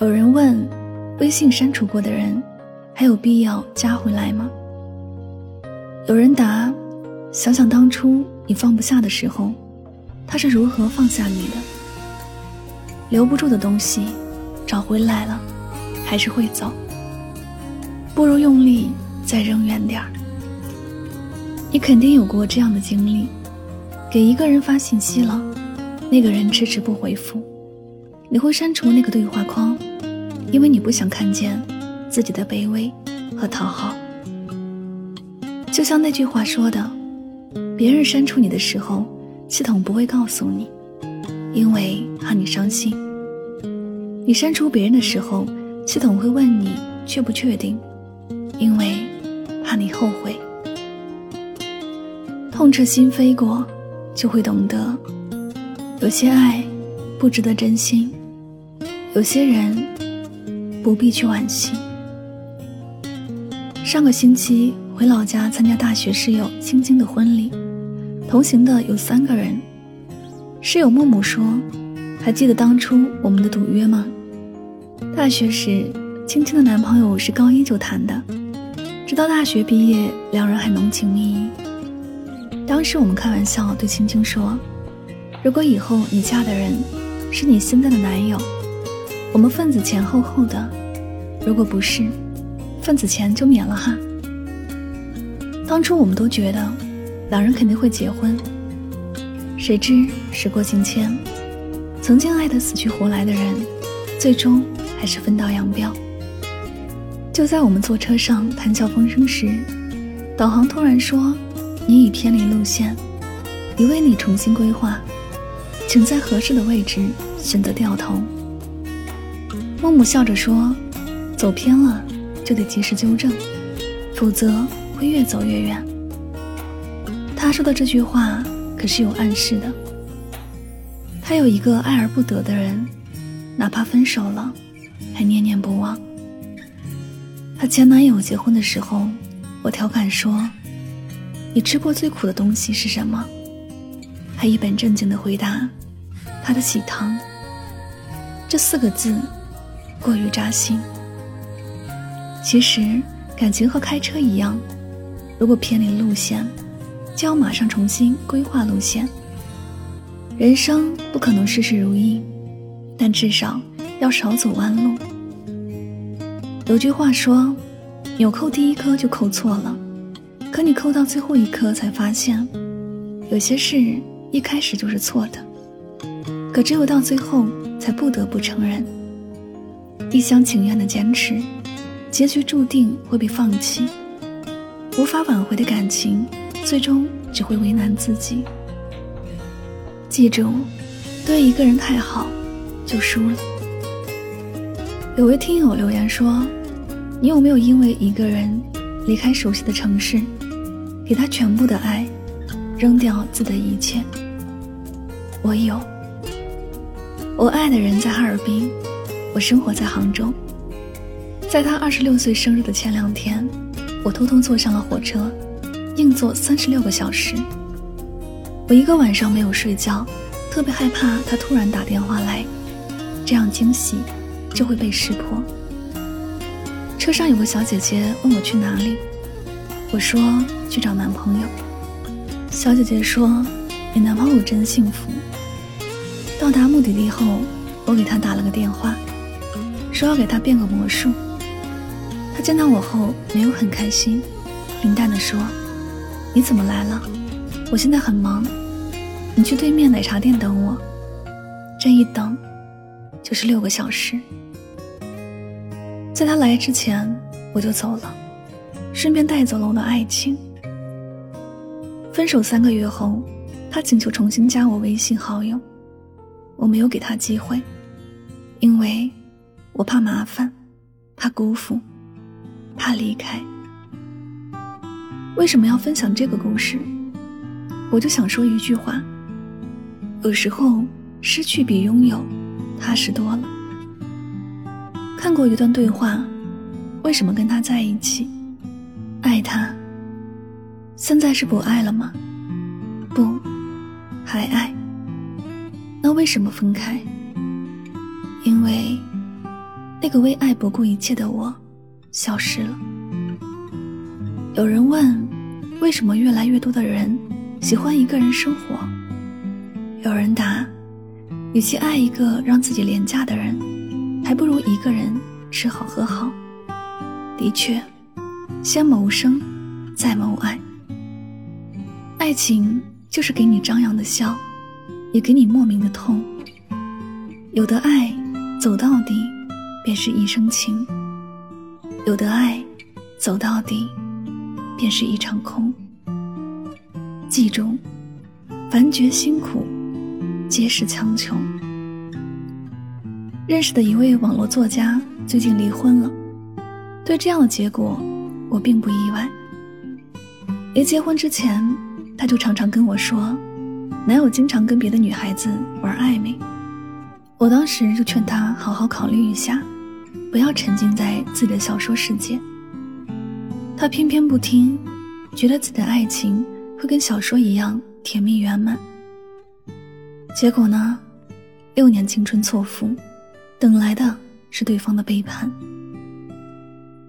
有人问：微信删除过的人，还有必要加回来吗？有人答：想想当初你放不下的时候，他是如何放下你的？留不住的东西，找回来了，还是会走。不如用力再扔远点儿。你肯定有过这样的经历：给一个人发信息了，那个人迟迟不回复，你会删除那个对话框，因为你不想看见自己的卑微和讨好。就像那句话说的：“别人删除你的时候，系统不会告诉你，因为怕你伤心；你删除别人的时候，系统会问你确不确定，因为怕你后悔。”痛彻心扉过，就会懂得，有些爱不值得真心，有些人不必去惋惜。上个星期回老家参加大学室友青青的婚礼，同行的有三个人。室友木木说：“还记得当初我们的赌约吗？大学时，青青的男朋友是高一就谈的，直到大学毕业，两人还浓情蜜意。”当时我们开玩笑对青青说：“如果以后你嫁的人是你现在的男友，我们份子钱厚厚的；如果不是，份子钱就免了哈。”当初我们都觉得两人肯定会结婚，谁知时过境迁，曾经爱得死去活来的人，最终还是分道扬镳。就在我们坐车上谈笑风生时，导航突然说。你已偏离路线，已为你重新规划，请在合适的位置选择掉头。木木笑着说：“走偏了就得及时纠正，否则会越走越远。”他说的这句话可是有暗示的。他有一个爱而不得的人，哪怕分手了，还念念不忘。和前男友结婚的时候，我调侃说。你吃过最苦的东西是什么？他一本正经的回答：“他的喜糖。”这四个字过于扎心。其实感情和开车一样，如果偏离路线，就要马上重新规划路线。人生不可能事事如意，但至少要少走弯路。有句话说：“纽扣第一颗就扣错了。”可你扣到最后一颗，才发现，有些事一开始就是错的。可只有到最后，才不得不承认，一厢情愿的坚持，结局注定会被放弃。无法挽回的感情，最终只会为难自己。记住，对一个人太好，就输了。有位听友留言说：“你有没有因为一个人离开熟悉的城市？”给他全部的爱，扔掉自的一切。我有，我爱的人在哈尔滨，我生活在杭州。在他二十六岁生日的前两天，我偷偷坐上了火车，硬坐三十六个小时。我一个晚上没有睡觉，特别害怕他突然打电话来，这样惊喜就会被识破。车上有个小姐姐问我去哪里。我说去找男朋友。小姐姐说：“你男朋友真幸福。”到达目的地后，我给他打了个电话，说要给他变个魔术。他见到我后没有很开心，平淡的说：“你怎么来了？我现在很忙，你去对面奶茶店等我。”这一等，就是六个小时。在他来之前，我就走了。顺便带走了我的爱情。分手三个月后，他请求重新加我微信好友，我没有给他机会，因为我怕麻烦，怕辜负，怕离开。为什么要分享这个故事？我就想说一句话：有时候失去比拥有踏实多了。看过一段对话，为什么跟他在一起？爱他，现在是不爱了吗？不，还爱。那为什么分开？因为那个为爱不顾一切的我消失了。有人问，为什么越来越多的人喜欢一个人生活？有人答，与其爱一个让自己廉价的人，还不如一个人吃好喝好。的确，先谋生，再谋爱。爱情就是给你张扬的笑，也给你莫名的痛。有的爱走到底，便是一生情；有的爱走到底。便是一场空。记住，凡觉辛苦，皆是强求。认识的一位网络作家最近离婚了，对这样的结果，我并不意外。临结婚之前，他就常常跟我说，男友经常跟别的女孩子玩暧昧。我当时就劝他好好考虑一下，不要沉浸在自己的小说世界。他偏偏不听，觉得自己的爱情会跟小说一样甜蜜圆满。结果呢，六年青春错付，等来的是对方的背叛。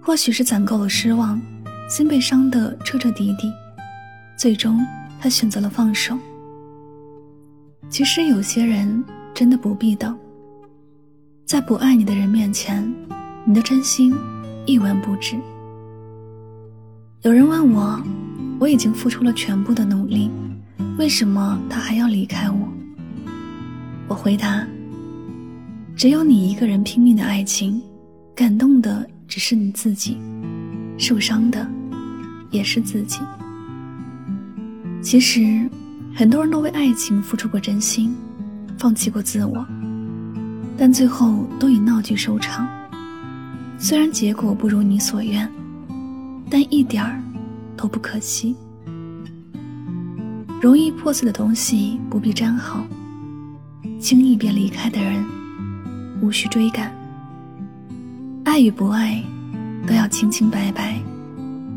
或许是攒够了失望，心被伤得彻彻底底，最终他选择了放手。其实有些人真的不必等，在不爱你的人面前，你的真心一文不值。有人问我，我已经付出了全部的努力，为什么他还要离开我？我回答：只有你一个人拼命的爱情，感动的只是你自己，受伤的也是自己。其实，很多人都为爱情付出过真心，放弃过自我，但最后都以闹剧收场。虽然结果不如你所愿。但一点儿都不可惜。容易破碎的东西不必粘好，轻易便离开的人无需追赶。爱与不爱，都要清清白白、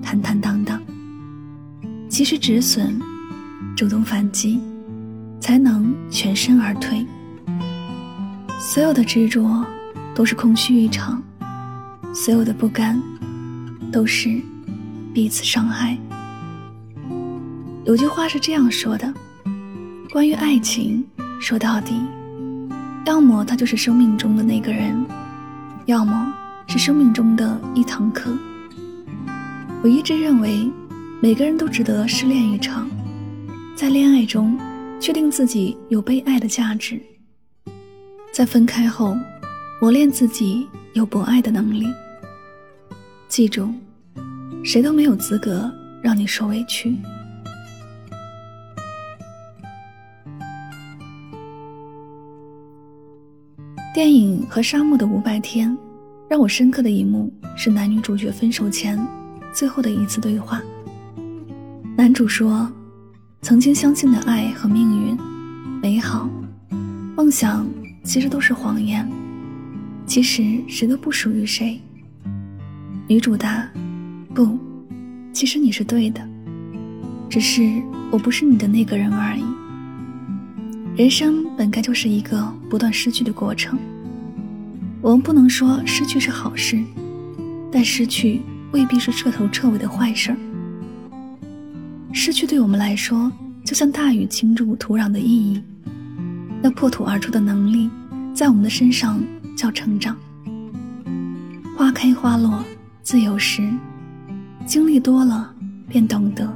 坦坦荡荡。及时止损，主动反击，才能全身而退。所有的执着都是空虚一场，所有的不甘都是。彼此伤害。有句话是这样说的：关于爱情，说到底，要么他就是生命中的那个人，要么是生命中的一堂课。我一直认为，每个人都值得失恋一场，在恋爱中确定自己有被爱的价值，在分开后磨练自己有博爱的能力。记住。谁都没有资格让你受委屈。电影《和沙漠的五百天》让我深刻的一幕是男女主角分手前最后的一次对话。男主说：“曾经相信的爱和命运、美好、梦想，其实都是谎言。其实谁都不属于谁。”女主答。不，其实你是对的，只是我不是你的那个人而已。人生本该就是一个不断失去的过程。我们不能说失去是好事，但失去未必是彻头彻尾的坏事儿。失去对我们来说，就像大雨倾注土壤的意义，那破土而出的能力，在我们的身上叫成长。花开花落，自有时。经历多了，便懂得，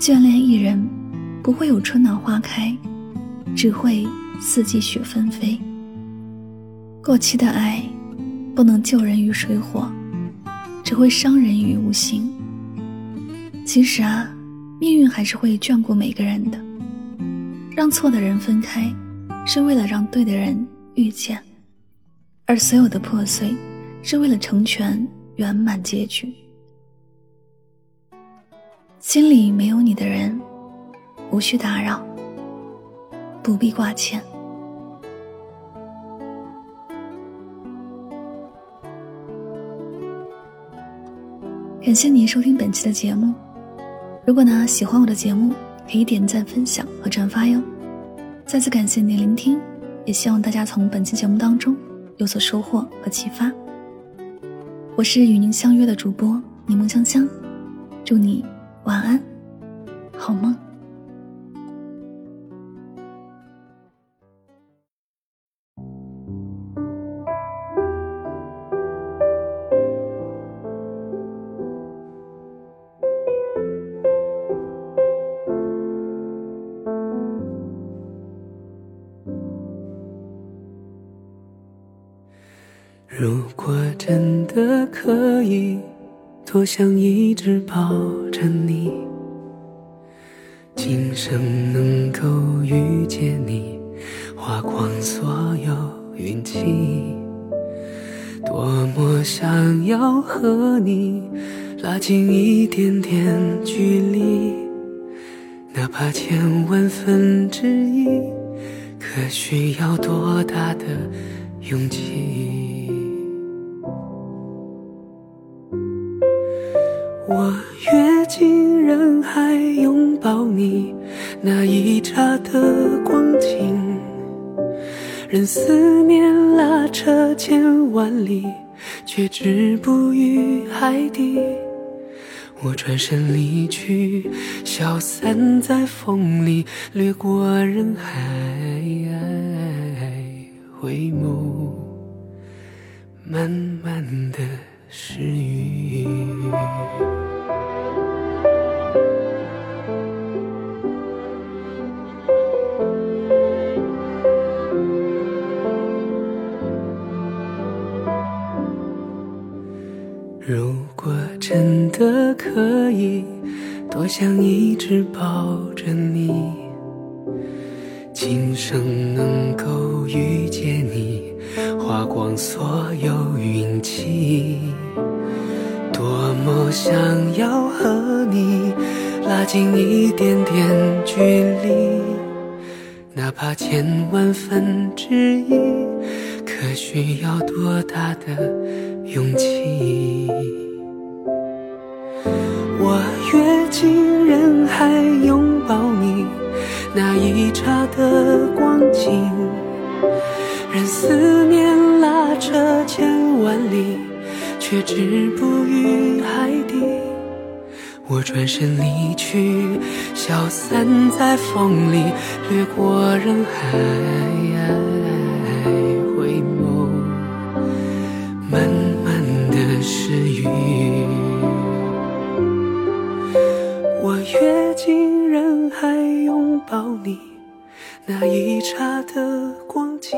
眷恋一人，不会有春暖花开，只会四季雪纷飞。过期的爱，不能救人于水火，只会伤人于无形。其实啊，命运还是会眷顾每个人的。让错的人分开，是为了让对的人遇见；而所有的破碎，是为了成全圆满结局。心里没有你的人，无需打扰，不必挂牵。感谢你收听本期的节目。如果呢喜欢我的节目，可以点赞、分享和转发哟。再次感谢您的聆听，也希望大家从本期节目当中有所收获和启发。我是与您相约的主播柠檬香香，祝你晚安，好梦。如果真的可以，多想一直抱着你，今生能够遇见你，花光所有运气。多么想要和你拉近一点点距离，哪怕千万分之一，可需要多大的勇气？我跃进人海拥抱你，那一刹的光景，任思念拉扯千万里，却止步于海底。我转身离去，消散在风里，掠过人海，回眸，慢慢的失语。如果真的可以，多想一直抱着你，今生能够遇见你，花光所有运气。多么想要和你拉近一点点距离，哪怕千万分之一，可需要多大的？勇气，我跃进人海拥抱你，那一刹的光景，任思念拉扯千万里，却止步于海底。我转身离去，消散在风里，掠过人海。那一刹的光景，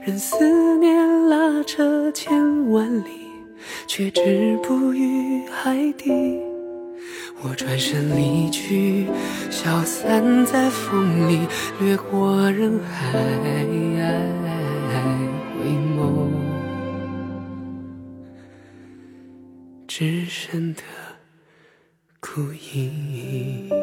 任思念拉扯千万里，却止步于海底。我转身离去，消散在风里，掠过人海，回眸。只剩的孤影。